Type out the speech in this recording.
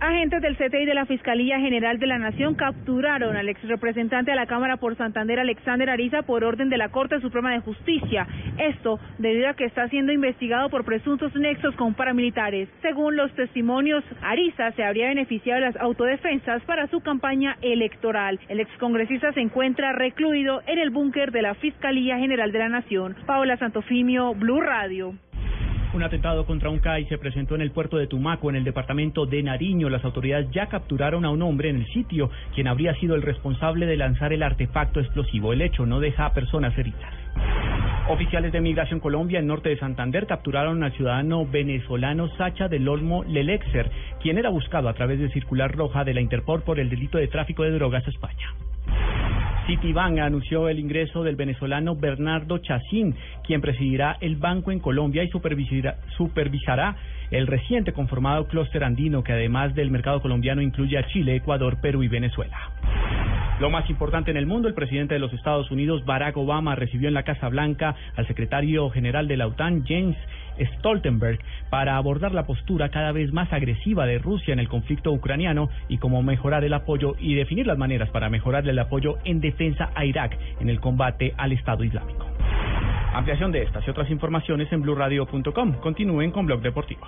Agentes del CTI de la Fiscalía General de la Nación capturaron al ex representante de la Cámara por Santander, Alexander Ariza, por orden de la Corte Suprema de Justicia. Esto debido a que está siendo investigado por presuntos nexos con paramilitares. Según los testimonios, Ariza se habría beneficiado de las autodefensas para su campaña electoral. El excongresista se encuentra recluido en el búnker de la Fiscalía General de la Nación. Paola Santofimio, Blue Radio. Un atentado contra un CAI se presentó en el puerto de Tumaco, en el departamento de Nariño. Las autoridades ya capturaron a un hombre en el sitio, quien habría sido el responsable de lanzar el artefacto explosivo. El hecho no deja a personas heridas. Oficiales de Migración Colombia en norte de Santander capturaron al ciudadano venezolano Sacha del Olmo Lelexer, quien era buscado a través de circular roja de la Interpol por el delito de tráfico de drogas a España. Citibank anunció el ingreso del venezolano Bernardo Chacín, quien presidirá el banco en Colombia y supervisará el reciente conformado clúster andino que además del mercado colombiano incluye a Chile, Ecuador, Perú y Venezuela. Lo más importante en el mundo, el presidente de los Estados Unidos, Barack Obama, recibió en la Casa Blanca al secretario general de la OTAN, James Stoltenberg, para abordar la postura cada vez más agresiva de Rusia en el conflicto ucraniano y cómo mejorar el apoyo y definir las maneras para mejorar el apoyo en defensa a Irak en el combate al Estado Islámico. Ampliación de estas y otras informaciones en blurradio.com. Continúen con Blog Deportivo.